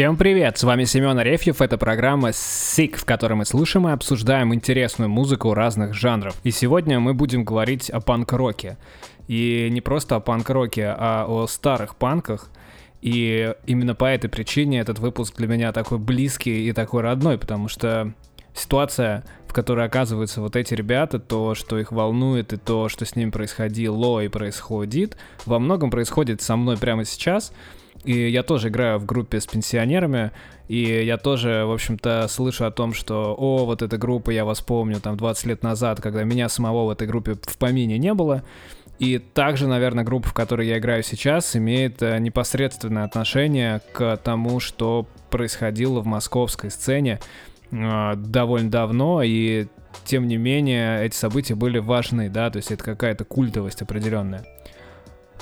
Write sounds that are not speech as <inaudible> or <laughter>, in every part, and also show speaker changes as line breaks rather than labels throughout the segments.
Всем привет! С вами Семен Арефьев. Это программа SICK, в которой мы слушаем и обсуждаем интересную музыку разных жанров. И сегодня мы будем говорить о панк-роке. И не просто о панк-роке, а о старых панках. И именно по этой причине этот выпуск для меня такой близкий и такой родной, потому что ситуация, в которой оказываются вот эти ребята, то, что их волнует, и то, что с ними происходило и происходит, во многом происходит со мной прямо сейчас — и я тоже играю в группе с пенсионерами, и я тоже, в общем-то, слышу о том, что, о, вот эта группа, я вас помню, там, 20 лет назад, когда меня самого в этой группе в помине не было. И также, наверное, группа, в которой я играю сейчас, имеет э, непосредственное отношение к тому, что происходило в московской сцене э, довольно давно, и тем не менее эти события были важны, да, то есть это какая-то культовость определенная.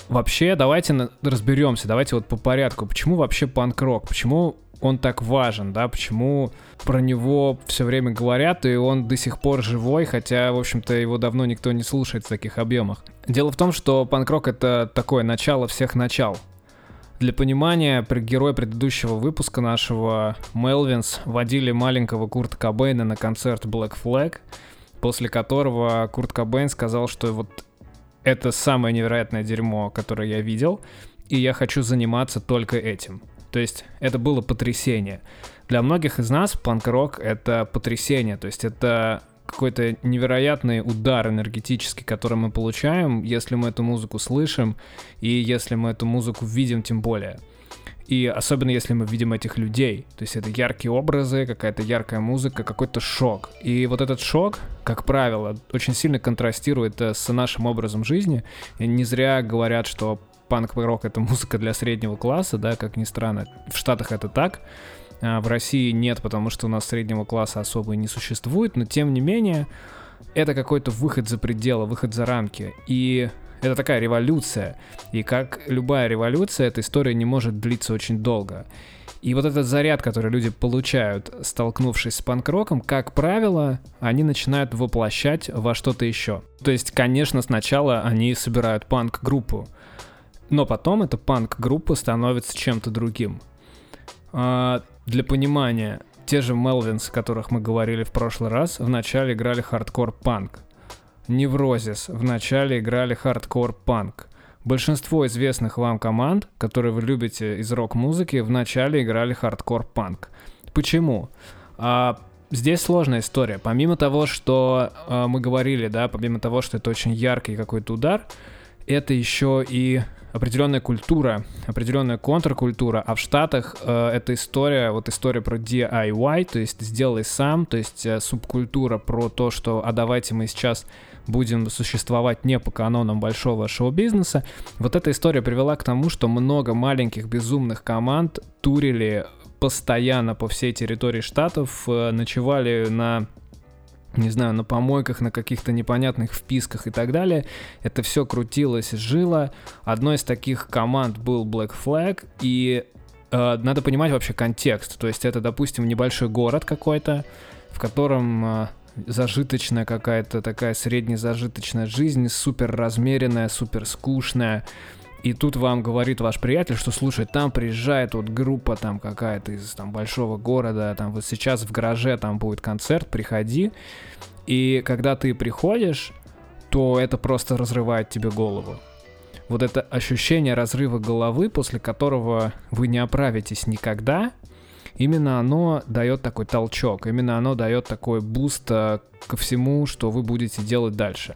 Вообще, давайте разберемся, давайте вот по порядку. Почему вообще панк-рок? Почему он так важен, да? Почему про него все время говорят, и он до сих пор живой, хотя, в общем-то, его давно никто не слушает в таких объемах? Дело в том, что панк-рок — это такое начало всех начал. Для понимания, герой предыдущего выпуска нашего Мелвинс водили маленького Курта Кобейна на концерт Black Flag, после которого Курт Кобейн сказал, что вот это самое невероятное дерьмо, которое я видел, и я хочу заниматься только этим. То есть это было потрясение. Для многих из нас панк-рок — это потрясение, то есть это какой-то невероятный удар энергетический, который мы получаем, если мы эту музыку слышим, и если мы эту музыку видим тем более. И особенно если мы видим этих людей. То есть это яркие образы, какая-то яркая музыка, какой-то шок. И вот этот шок, как правило, очень сильно контрастирует э, с нашим образом жизни. И не зря говорят, что панк-рок — это музыка для среднего класса, да, как ни странно. В Штатах это так. А в России нет, потому что у нас среднего класса особо и не существует, но тем не менее это какой-то выход за пределы, выход за рамки. И это такая революция. И как любая революция, эта история не может длиться очень долго. И вот этот заряд, который люди получают, столкнувшись с панк-роком, как правило, они начинают воплощать во что-то еще. То есть, конечно, сначала они собирают панк-группу, но потом эта панк-группа становится чем-то другим. А, для понимания, те же Melvins, о которых мы говорили в прошлый раз, вначале играли хардкор-панк. Neurosis вначале играли хардкор-панк. Большинство известных вам команд, которые вы любите из рок-музыки, вначале играли хардкор-панк. Почему? А, здесь сложная история. Помимо того, что а, мы говорили, да, помимо того, что это очень яркий какой-то удар, это еще и определенная культура, определенная контркультура, а в Штатах э, эта история, вот история про DIY, то есть сделай сам, то есть э, субкультура про то, что а давайте мы сейчас будем существовать не по канонам большого шоу-бизнеса. Вот эта история привела к тому, что много маленьких безумных команд турили постоянно по всей территории штатов, э, ночевали на не знаю, на помойках, на каких-то непонятных вписках и так далее. Это все крутилось, жило. Одной из таких команд был Black Flag, и э, надо понимать вообще контекст. То есть это, допустим, небольшой город какой-то, в котором э, зажиточная какая-то такая среднезажиточная жизнь, супер размеренная, супер скучная. И тут вам говорит ваш приятель, что слушай, там приезжает вот группа там какая-то из там большого города, там вот сейчас в гараже там будет концерт, приходи. И когда ты приходишь, то это просто разрывает тебе голову. Вот это ощущение разрыва головы, после которого вы не оправитесь никогда, именно оно дает такой толчок, именно оно дает такой boost э, ко всему, что вы будете делать дальше.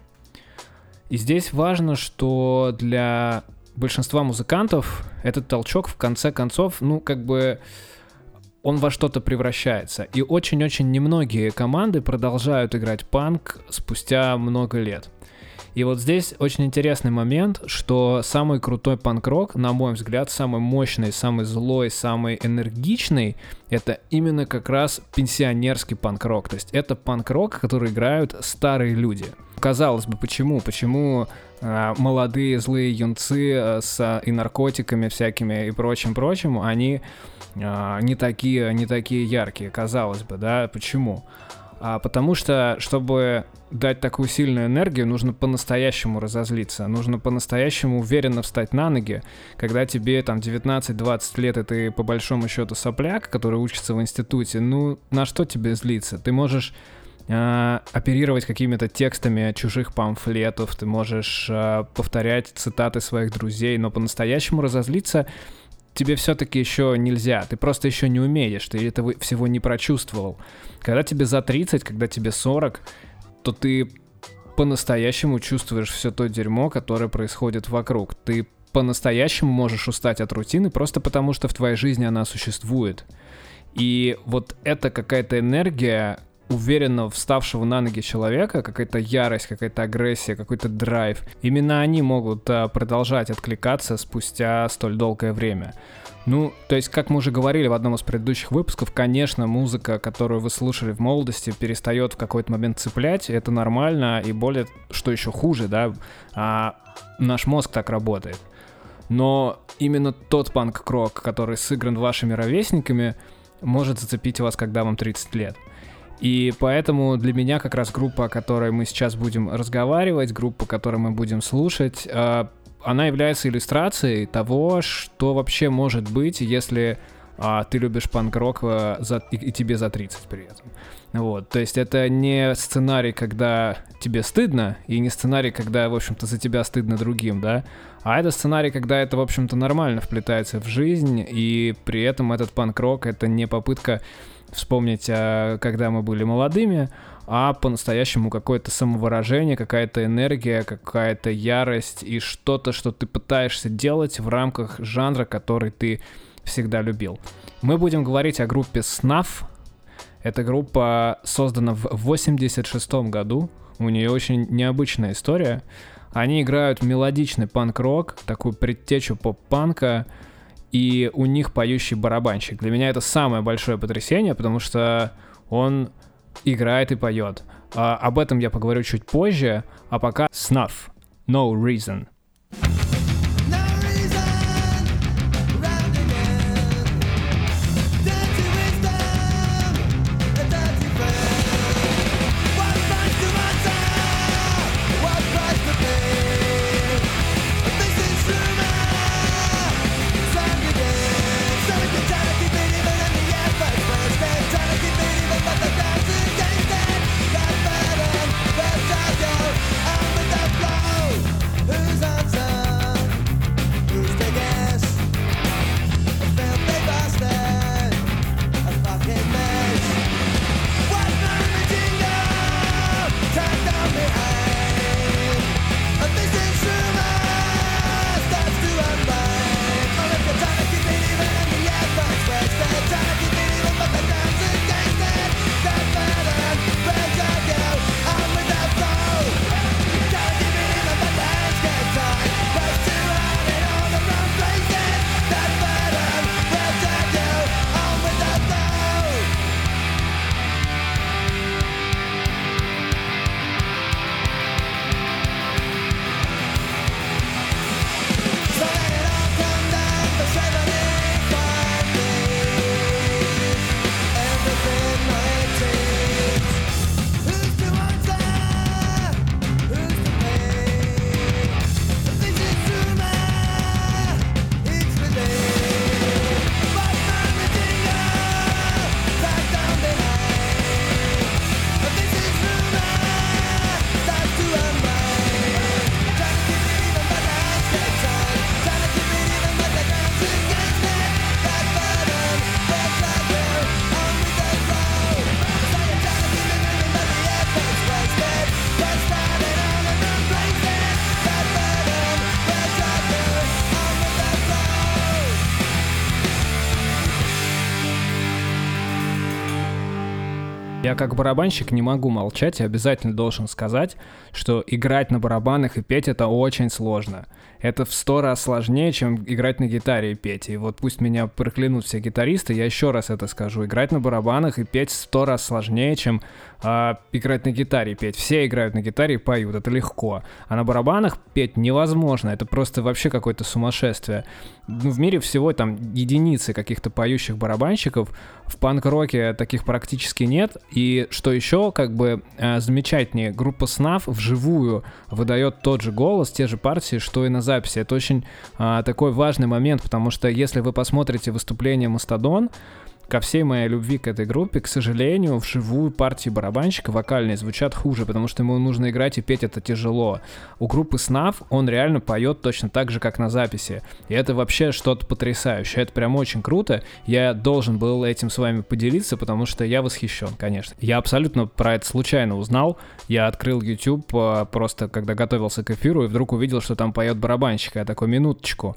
И здесь важно, что для большинства музыкантов этот толчок в конце концов, ну, как бы он во что-то превращается. И очень-очень немногие команды продолжают играть панк спустя много лет. И вот здесь очень интересный момент, что самый крутой панк-рок, на мой взгляд, самый мощный, самый злой, самый энергичный, это именно как раз пенсионерский панк-рок. То есть это панк-рок, который играют старые люди. Казалось бы, почему? Почему э, молодые злые юнцы э, с и наркотиками всякими и прочим-прочим, они э, не такие, не такие яркие, казалось бы, да? Почему? А, потому что, чтобы дать такую сильную энергию, нужно по-настоящему разозлиться, нужно по-настоящему уверенно встать на ноги, когда тебе там 19-20 лет, и ты по большому счету сопляк, который учится в институте, ну на что тебе злиться? Ты можешь э, оперировать какими-то текстами чужих памфлетов, ты можешь э, повторять цитаты своих друзей, но по-настоящему разозлиться тебе все-таки еще нельзя, ты просто еще не умеешь, ты этого всего не прочувствовал. Когда тебе за 30, когда тебе 40, то ты по-настоящему чувствуешь все то дерьмо, которое происходит вокруг. Ты по-настоящему можешь устать от рутины просто потому, что в твоей жизни она существует. И вот это какая-то энергия, уверенно вставшего на ноги человека, какая-то ярость, какая-то агрессия, какой-то драйв, именно они могут а, продолжать откликаться спустя столь долгое время. Ну, то есть, как мы уже говорили в одном из предыдущих выпусков, конечно, музыка, которую вы слушали в молодости, перестает в какой-то момент цеплять, это нормально, и более, что еще хуже, да, а, наш мозг так работает. Но именно тот панк-крок, который сыгран вашими ровесниками, может зацепить вас, когда вам 30 лет. И поэтому для меня как раз группа, о которой мы сейчас будем разговаривать, группа, которую мы будем слушать, а, она является иллюстрацией того, что вообще может быть, если а, ты любишь панк-рок и, и тебе за 30 при этом. Вот, то есть это не сценарий, когда тебе стыдно, и не сценарий, когда, в общем-то, за тебя стыдно другим, да, а это сценарий, когда это, в общем-то, нормально вплетается в жизнь, и при этом этот панк-рок — это не попытка вспомнить, а, когда мы были молодыми, а по-настоящему какое-то самовыражение, какая-то энергия, какая-то ярость и что-то, что ты пытаешься делать в рамках жанра, который ты всегда любил. Мы будем говорить о группе Snuff. Эта группа создана в 86 году. У нее очень необычная история. Они играют мелодичный панк-рок, такую предтечу поп-панка, и у них поющий барабанщик. Для меня это самое большое потрясение, потому что он играет и поет. А, об этом я поговорю чуть позже, а пока Snuff, No Reason. Я как барабанщик не могу молчать и обязательно должен сказать, что играть на барабанах и петь это очень сложно. Это в сто раз сложнее, чем играть на гитаре и петь. И вот пусть меня проклянут все гитаристы, я еще раз это скажу. Играть на барабанах и петь в сто раз сложнее, чем э, играть на гитаре и петь. Все играют на гитаре и поют, это легко. А на барабанах петь невозможно, это просто вообще какое-то сумасшествие. Ну, в мире всего там единицы каких-то поющих барабанщиков, в панк-роке таких практически нет, И что еще, как бы э, замечательнее, группа СНАФ вживую выдает тот же голос, те же партии, что и на записи. Это очень э, такой важный момент, потому что если вы посмотрите выступление Мастодон, ко всей моей любви к этой группе, к сожалению, вживую партии барабанщика вокальные звучат хуже, потому что ему нужно играть и петь это тяжело. У группы Снав он реально поет точно так же, как на записи. И это вообще что-то потрясающее. Это прям очень круто. Я должен был этим с вами поделиться, потому что я восхищен, конечно. Я абсолютно про это случайно узнал. Я открыл YouTube а, просто когда готовился к эфиру и вдруг увидел, что там поет барабанщик. Я такой, минуточку.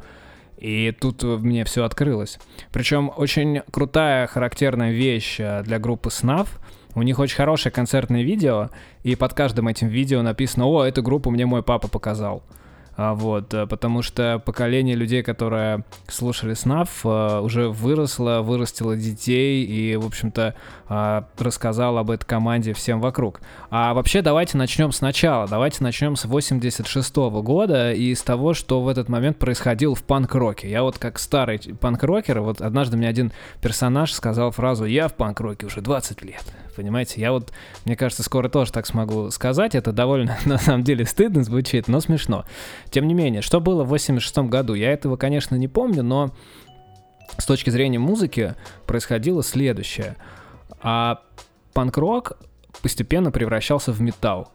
И тут мне все открылось. Причем очень крутая, характерная вещь э, для группы Snuff. У них очень хорошее концертное видео, и под каждым этим видео написано «О, эту группу мне мой папа показал». А, вот, э, потому что поколение людей, которые слушали СНАФ, э, уже выросло, вырастило детей и, в общем-то, а, рассказал об этой команде всем вокруг. А вообще давайте начнем сначала. Давайте начнем с 86 года и с того, что в этот момент происходило в панк-роке. Я вот как старый панк-рокер, вот однажды мне один персонаж сказал фразу «Я в панк-роке уже 20 лет» понимаете? Я вот, мне кажется, скоро тоже так смогу сказать. Это довольно, <laughs> на самом деле, стыдно звучит, но смешно. Тем не менее, что было в 86 году? Я этого, конечно, не помню, но с точки зрения музыки происходило следующее. А панк-рок постепенно превращался в металл.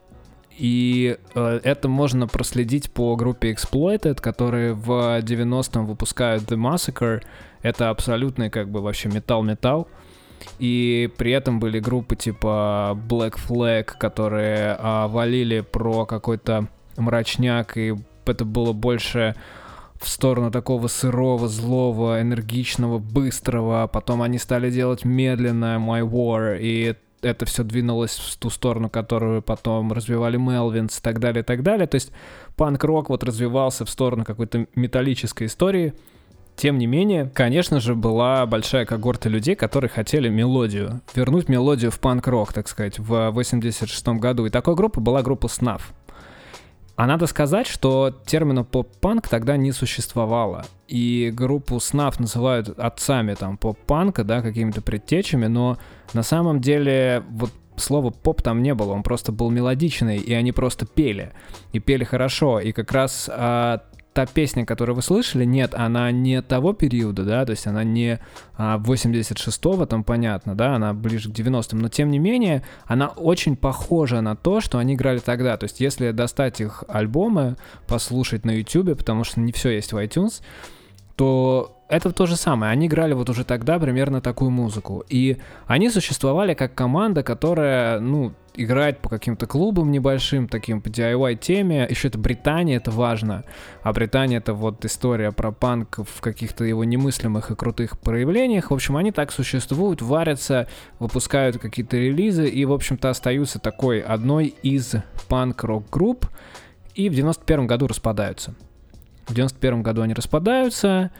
И э, это можно проследить по группе Exploited, которые в 90-м выпускают The Massacre. Это абсолютный как бы вообще металл-металл. И при этом были группы типа Black Flag, которые а, валили про какой-то мрачняк, и это было больше в сторону такого сырого, злого, энергичного, быстрого. Потом они стали делать медленно My War, и это все двинулось в ту сторону, которую потом развивали Мелвинс и так далее, и так далее. То есть панк-рок вот развивался в сторону какой-то металлической истории — тем не менее, конечно же, была большая когорта людей, которые хотели мелодию, вернуть мелодию в панк-рок, так сказать, в 86 году. И такой группа была группа Snuff. А надо сказать, что термина поп-панк тогда не существовало. И группу Snuff называют отцами там поп-панка, да, какими-то предтечами, но на самом деле вот слова поп там не было, он просто был мелодичный, и они просто пели. И пели хорошо. И как раз а, та песня, которую вы слышали, нет, она не того периода, да, то есть она не а, 86-го, там понятно, да, она ближе к 90-м, но тем не менее, она очень похожа на то, что они играли тогда, то есть если достать их альбомы, послушать на YouTube, потому что не все есть в iTunes, то это то же самое. Они играли вот уже тогда примерно такую музыку. И они существовали как команда, которая, ну, играет по каким-то клубам небольшим, таким по DIY теме. Еще это Британия, это важно. А Британия это вот история про панк в каких-то его немыслимых и крутых проявлениях. В общем, они так существуют, варятся, выпускают какие-то релизы и, в общем-то, остаются такой одной из панк-рок групп. И в 91 году распадаются. В 91 году они распадаются.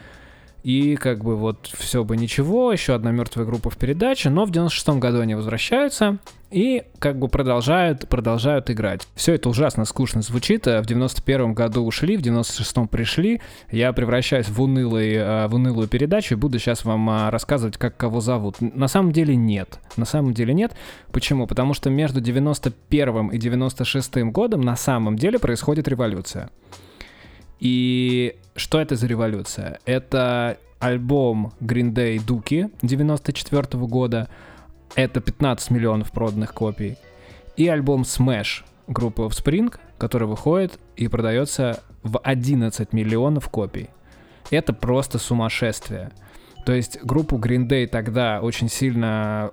И как бы вот все бы ничего, еще одна мертвая группа в передаче, но в 96-м году они возвращаются и как бы продолжают, продолжают играть. Все это ужасно скучно звучит. В 91-м году ушли, в 96-м пришли. Я превращаюсь в, унылый, э, в унылую передачу и буду сейчас вам а, рассказывать, как кого зовут. На самом деле нет. На самом деле нет. Почему? Потому что между 91-м и 96-м годом на самом деле происходит революция. И что это за революция? Это альбом Green Day Дуки 94 -го года. Это 15 миллионов проданных копий. И альбом Smash группы Offspring, который выходит и продается в 11 миллионов копий. Это просто сумасшествие. То есть группу Green Day тогда очень сильно,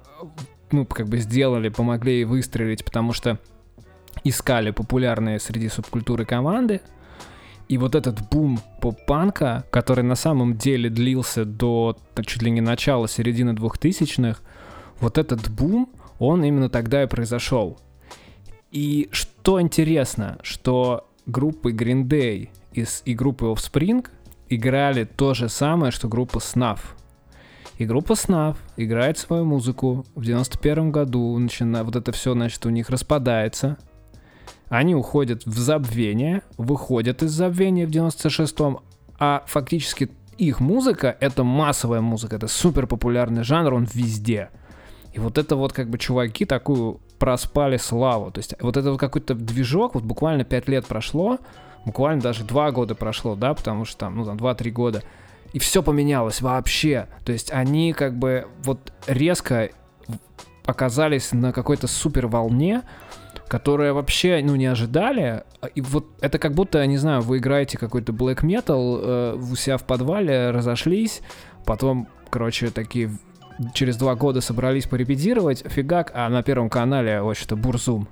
ну, как бы сделали, помогли ей выстрелить, потому что искали популярные среди субкультуры команды, и вот этот бум поп-панка, который на самом деле длился до чуть ли не начала середины 2000-х, вот этот бум, он именно тогда и произошел. И что интересно, что группы Green Day из, и группы Offspring играли то же самое, что группа Snuff. И группа Snuff играет свою музыку в 91 году, начина, вот это все, значит, у них распадается, они уходят в забвение, выходят из забвения в 96-м, а фактически их музыка — это массовая музыка, это супер популярный жанр, он везде. И вот это вот как бы чуваки такую проспали славу. То есть вот это вот какой-то движок, вот буквально 5 лет прошло, буквально даже 2 года прошло, да, потому что там, ну там 2-3 года, и все поменялось вообще. То есть они как бы вот резко оказались на какой-то супер волне, которая вообще, ну, не ожидали. И вот это как будто, не знаю, вы играете какой-то black metal э, у себя в подвале, разошлись, потом, короче, такие через два года собрались порепетировать, фигак, а на Первом канале, вот что, Бурзум.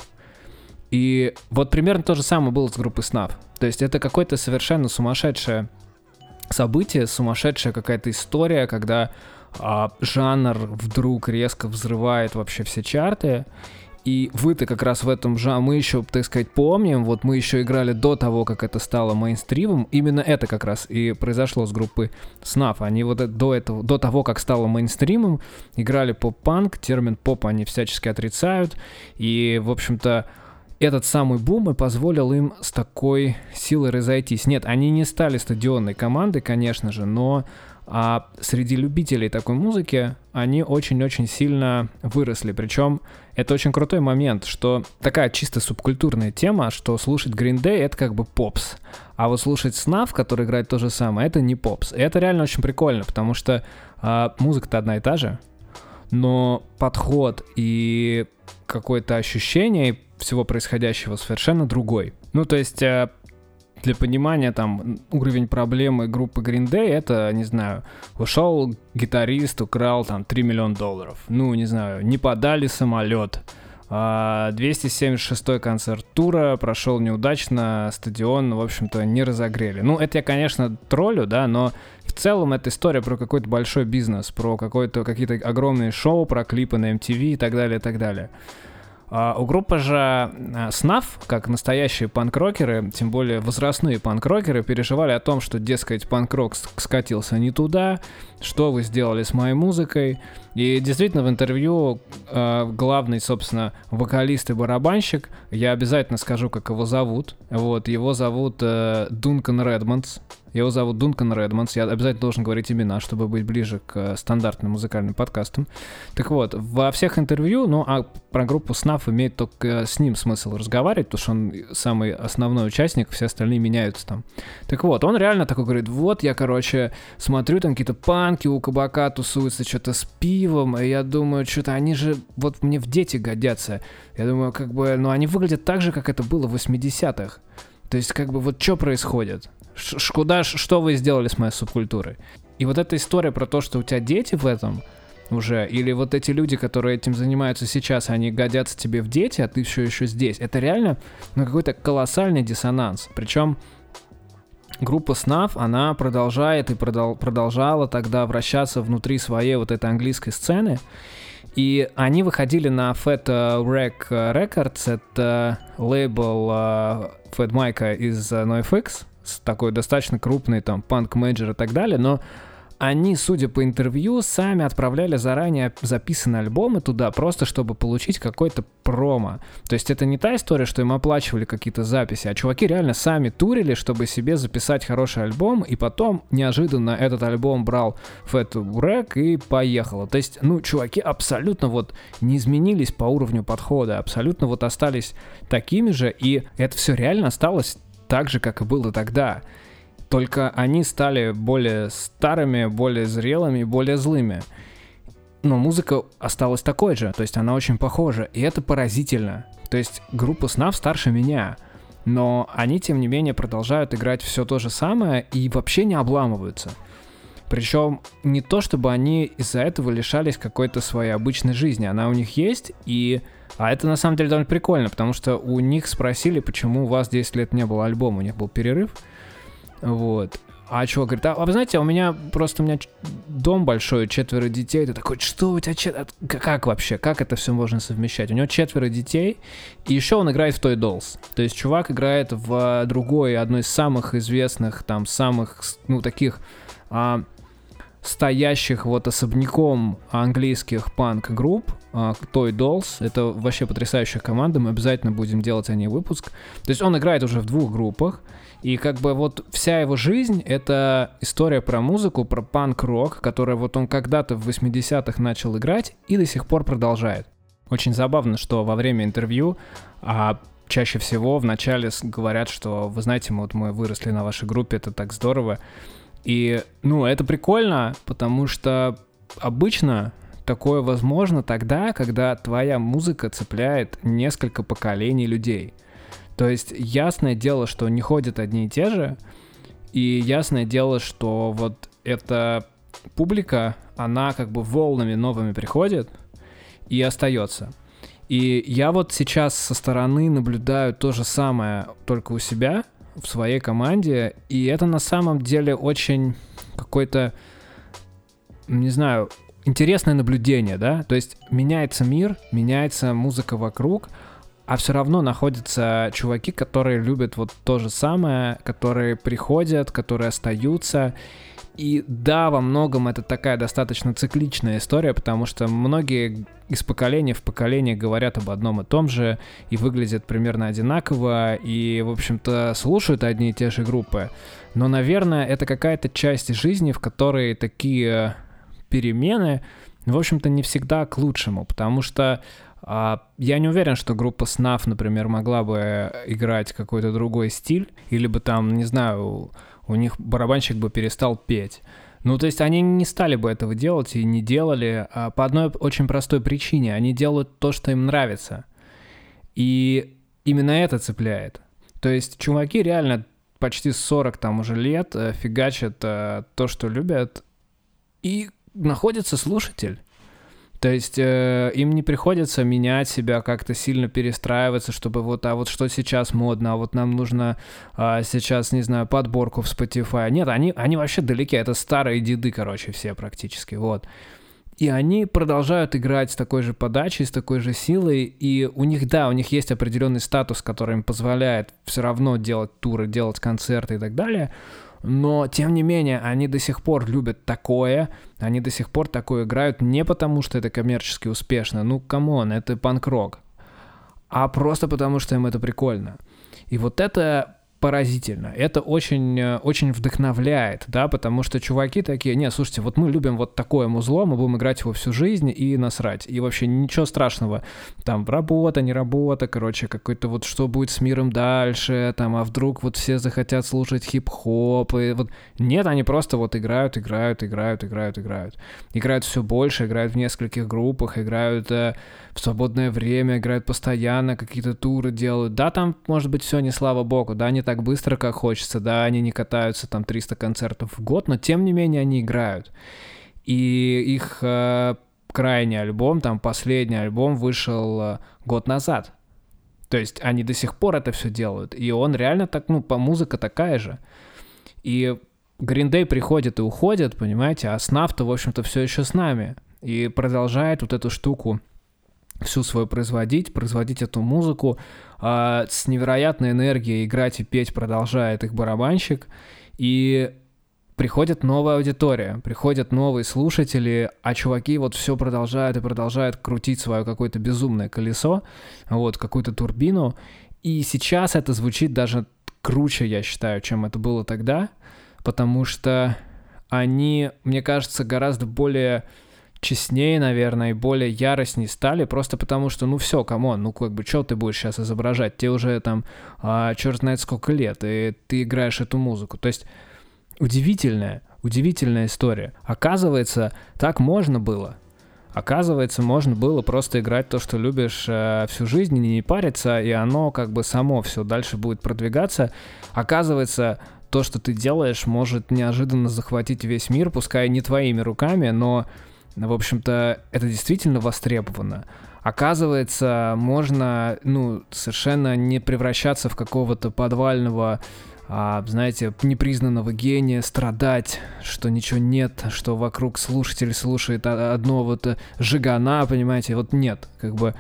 И вот примерно то же самое было с группой Snap. То есть это какое-то совершенно сумасшедшее событие, сумасшедшая какая-то история, когда а, жанр вдруг резко взрывает вообще все чарты. И вы-то как раз в этом жанре, мы еще, так сказать, помним, вот мы еще играли до того, как это стало мейнстримом, именно это как раз и произошло с группы Snuff. Они вот до этого, до того, как стало мейнстримом, играли поп-панк, термин поп они всячески отрицают, и, в общем-то, этот самый бум и позволил им с такой силой разойтись. Нет, они не стали стадионной командой, конечно же, но а среди любителей такой музыки они очень-очень сильно выросли. Причем это очень крутой момент, что такая чисто субкультурная тема, что слушать Green Day это как бы попс. А вот слушать Snuff, который играет то же самое, это не попс. И это реально очень прикольно, потому что а, музыка-то одна и та же, но подход и какое-то ощущение всего происходящего совершенно другой. Ну, то есть э, для понимания, там, уровень проблемы группы Green Day, это, не знаю, ушел гитарист, украл, там, 3 миллиона долларов. Ну, не знаю, не подали самолет. 276-й а, концерт тура прошел неудачно, стадион, в общем-то, не разогрели. Ну, это я, конечно, троллю, да, но в целом это история про какой-то большой бизнес, про какой-то какие-то огромные шоу, про клипы на MTV и так далее, и так далее. А у группы же Снаф, как настоящие панк-рокеры, тем более возрастные панк-рокеры, переживали о том, что, дескать, панк-рок скатился не туда, что вы сделали с моей музыкой. И действительно в интервью э, главный, собственно, вокалист и барабанщик, я обязательно скажу, как его зовут. Вот, его зовут э, Дункан Редмондс. Его зовут Дункан Редмонс. Я обязательно должен говорить имена, чтобы быть ближе к э, стандартным музыкальным подкастам. Так вот, во всех интервью, ну, а про группу Snuff имеет только э, с ним смысл разговаривать, потому что он самый основной участник, все остальные меняются там. Так вот, он реально такой говорит, вот я, короче, смотрю, там какие-то панки у кабака тусуются, что-то с пивом, и я думаю, что-то они же вот мне в дети годятся. Я думаю, как бы, ну, они выглядят так же, как это было в 80-х. То есть, как бы, вот что происходит? Ш куда, что вы сделали с моей субкультурой? И вот эта история про то, что у тебя дети в этом уже, или вот эти люди, которые этим занимаются сейчас, они годятся тебе в дети, а ты все еще здесь. Это реально ну, какой-то колоссальный диссонанс. Причем группа Snuff, она продолжает и продол продолжала тогда вращаться внутри своей вот этой английской сцены. И они выходили на Fat Rec Records, это лейбл Fat Mike из uh, NoFX, такой достаточно крупный там панк-менеджер и так далее, но они, судя по интервью, сами отправляли заранее записанные альбомы туда, просто чтобы получить какой-то промо. То есть это не та история, что им оплачивали какие-то записи, а чуваки реально сами турили, чтобы себе записать хороший альбом, и потом неожиданно этот альбом брал Fat Wreck и поехало. То есть, ну, чуваки абсолютно вот не изменились по уровню подхода, абсолютно вот остались такими же, и это все реально осталось так же, как и было тогда. Только они стали более старыми, более зрелыми, более злыми. Но музыка осталась такой же, то есть она очень похожа, и это поразительно. То есть группа Снав старше меня, но они, тем не менее, продолжают играть все то же самое и вообще не обламываются. Причем не то, чтобы они из-за этого лишались какой-то своей обычной жизни, она у них есть, и а это на самом деле довольно прикольно, потому что у них спросили, почему у вас 10 лет не было альбома, у них был перерыв. Вот. А чувак говорит, а, а вы знаете, у меня просто у меня дом большой, четверо детей. Ты такой, что у тебя четверо? Как вообще? Как это все можно совмещать? У него четверо детей, и еще он играет в Toy Dolls. То есть чувак играет в другой, одной из самых известных, там, самых, ну, таких а, стоящих вот особняком английских панк-групп, Toy Dolls. Это вообще потрясающая команда, мы обязательно будем делать о ней выпуск. То есть он играет уже в двух группах, и как бы вот вся его жизнь — это история про музыку, про панк-рок, которая вот он когда-то в 80-х начал играть и до сих пор продолжает. Очень забавно, что во время интервью а, чаще всего вначале говорят, что, вы знаете, мы вот мы выросли на вашей группе, это так здорово. И, ну, это прикольно, потому что обычно такое возможно тогда, когда твоя музыка цепляет несколько поколений людей. То есть ясное дело, что не ходят одни и те же, и ясное дело, что вот эта публика, она как бы волнами новыми приходит и остается. И я вот сейчас со стороны наблюдаю то же самое, только у себя, в своей команде, и это на самом деле очень какой-то, не знаю, интересное наблюдение, да, то есть меняется мир, меняется музыка вокруг, а все равно находятся чуваки, которые любят вот то же самое, которые приходят, которые остаются, и да, во многом это такая достаточно цикличная история, потому что многие из поколения в поколение говорят об одном и том же, и выглядят примерно одинаково, и, в общем-то, слушают одни и те же группы. Но, наверное, это какая-то часть жизни, в которой такие перемены, в общем-то, не всегда к лучшему, потому что а, я не уверен, что группа Snuff, например, могла бы играть какой-то другой стиль, или бы там, не знаю, у них барабанщик бы перестал петь. Ну, то есть они не стали бы этого делать и не делали а по одной очень простой причине. Они делают то, что им нравится. И именно это цепляет. То есть чуваки реально почти 40 там уже лет э, фигачат э, то, что любят, и находится слушатель. То есть э, им не приходится менять себя, как-то сильно перестраиваться, чтобы вот, а вот что сейчас модно, а вот нам нужно а, сейчас, не знаю, подборку в Spotify. Нет, они, они вообще далеки, это старые деды, короче, все практически, вот. И они продолжают играть с такой же подачей, с такой же силой, и у них, да, у них есть определенный статус, который им позволяет все равно делать туры, делать концерты и так далее, но, тем не менее, они до сих пор любят такое, они до сих пор такое играют не потому, что это коммерчески успешно, ну, come on, это панк-рок, а просто потому, что им это прикольно. И вот это поразительно. Это очень, э, очень вдохновляет, да, потому что чуваки такие, не, слушайте, вот мы любим вот такое музло, мы будем играть его всю жизнь и насрать. И вообще ничего страшного. Там работа, не работа, короче, какой-то вот что будет с миром дальше, там, а вдруг вот все захотят слушать хип-хоп, и вот... Нет, они просто вот играют, играют, играют, играют, играют. Играют все больше, играют в нескольких группах, играют э, в свободное время, играют постоянно, какие-то туры делают. Да, там, может быть, все не слава богу, да, не так быстро, как хочется, да, они не катаются там 300 концертов в год, но тем не менее они играют. И их э, крайний альбом, там последний альбом вышел э, год назад. То есть они до сих пор это все делают. И он реально так, ну, по музыка такая же. И Green Day приходит и уходит, понимаете, а Снафта, в общем-то, все еще с нами. И продолжает вот эту штуку всю свою производить, производить эту музыку. А, с невероятной энергией играть и петь продолжает их барабанщик. И приходит новая аудитория, приходят новые слушатели, а чуваки вот все продолжают и продолжают крутить свое какое-то безумное колесо, вот, какую-то турбину. И сейчас это звучит даже круче, я считаю, чем это было тогда, потому что они, мне кажется, гораздо более честнее, наверное, и более яростней стали, просто потому что, ну все, come on, ну как бы, что ты будешь сейчас изображать? Тебе уже там а, черт знает сколько лет, и ты играешь эту музыку. То есть удивительная, удивительная история. Оказывается, так можно было. Оказывается, можно было просто играть то, что любишь э, всю жизнь, не париться, и оно как бы само все дальше будет продвигаться. Оказывается, то, что ты делаешь, может неожиданно захватить весь мир, пускай не твоими руками, но в общем-то, это действительно востребовано. Оказывается, можно, ну, совершенно не превращаться в какого-то подвального, а, знаете, непризнанного гения, страдать, что ничего нет, что вокруг слушатель слушает одно вот жигана, понимаете, вот нет, как бы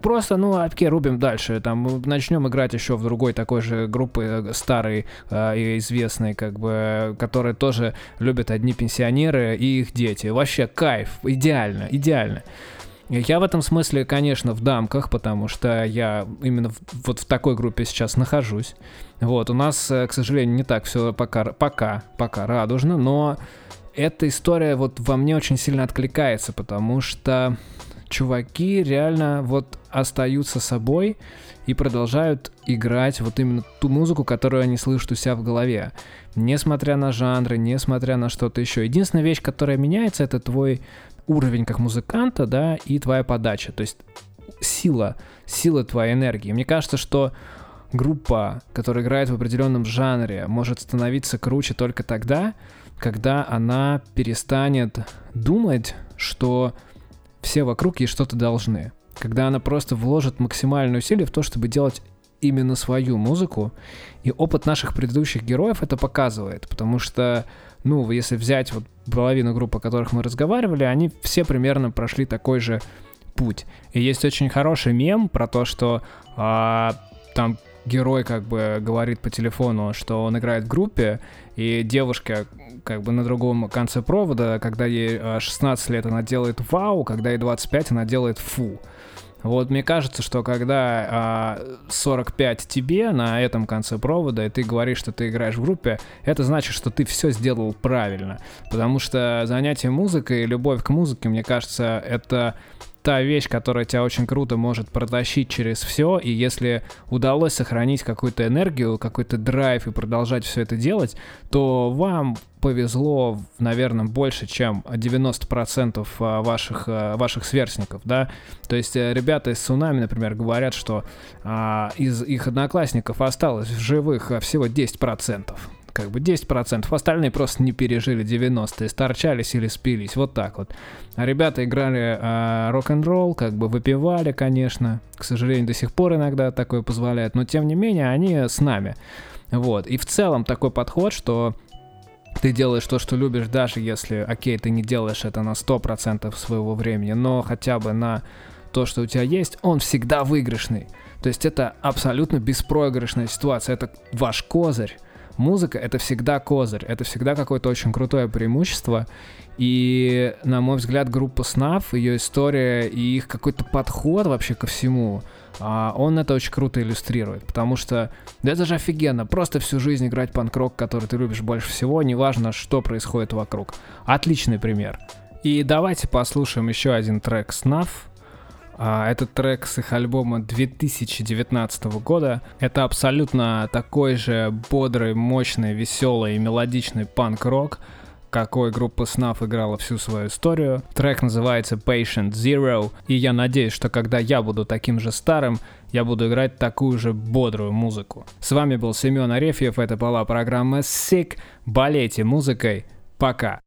Просто, ну, окей, рубим дальше. Там начнем играть еще в другой такой же группы э, старой э, и известной, как бы, которые тоже любят одни пенсионеры и их дети. Вообще кайф, идеально, идеально. Я в этом смысле, конечно, в дамках, потому что я именно в, вот в такой группе сейчас нахожусь. Вот, у нас, э, к сожалению, не так все пока, пока, пока радужно, но эта история вот во мне очень сильно откликается, потому что чуваки реально вот остаются собой и продолжают играть вот именно ту музыку, которую они слышат у себя в голове. Несмотря на жанры, несмотря на что-то еще. Единственная вещь, которая меняется, это твой уровень как музыканта, да, и твоя подача. То есть сила, сила твоей энергии. Мне кажется, что группа, которая играет в определенном жанре, может становиться круче только тогда, когда она перестанет думать, что все вокруг ей что-то должны. Когда она просто вложит максимальное усилие в то, чтобы делать именно свою музыку. И опыт наших предыдущих героев это показывает, потому что, ну, если взять вот половину групп, о которых мы разговаривали, они все примерно прошли такой же путь. И есть очень хороший мем про то, что а, там герой как бы говорит по телефону, что он играет в группе, и девушка как бы на другом конце провода, когда ей 16 лет, она делает вау, когда ей 25, она делает фу. Вот мне кажется, что когда а, 45 тебе на этом конце провода, и ты говоришь, что ты играешь в группе, это значит, что ты все сделал правильно. Потому что занятие музыкой, любовь к музыке, мне кажется, это та вещь, которая тебя очень круто может протащить через все, и если удалось сохранить какую-то энергию, какой-то драйв и продолжать все это делать, то вам повезло, наверное, больше, чем 90% а, ваших, а, ваших сверстников, да. То есть э, ребята из Цунами, например, говорят, что а, из их одноклассников осталось в живых а, всего 10% как бы 10%, остальные просто не пережили 90-е, сторчались или спились, вот так вот. А ребята играли э, рок-н-ролл, как бы выпивали, конечно, к сожалению, до сих пор иногда такое позволяет, но тем не менее они с нами. Вот, и в целом такой подход, что ты делаешь то, что любишь, даже если, окей, ты не делаешь это на 100% своего времени, но хотя бы на то, что у тебя есть, он всегда выигрышный. То есть это абсолютно беспроигрышная ситуация, это ваш козырь музыка — это всегда козырь, это всегда какое-то очень крутое преимущество. И, на мой взгляд, группа Снав, ее история и их какой-то подход вообще ко всему, а, он это очень круто иллюстрирует, потому что да это же офигенно, просто всю жизнь играть панк-рок, который ты любишь больше всего, неважно, что происходит вокруг. Отличный пример. И давайте послушаем еще один трек Снав, а, этот трек с их альбома 2019 года. Это абсолютно такой же бодрый, мощный, веселый и мелодичный панк-рок, какой группа Snuff играла всю свою историю. Трек называется Patient Zero, и я надеюсь, что когда я буду таким же старым, я буду играть такую же бодрую музыку. С вами был Семен Арефьев, это была программа Sick. Болейте музыкой. Пока.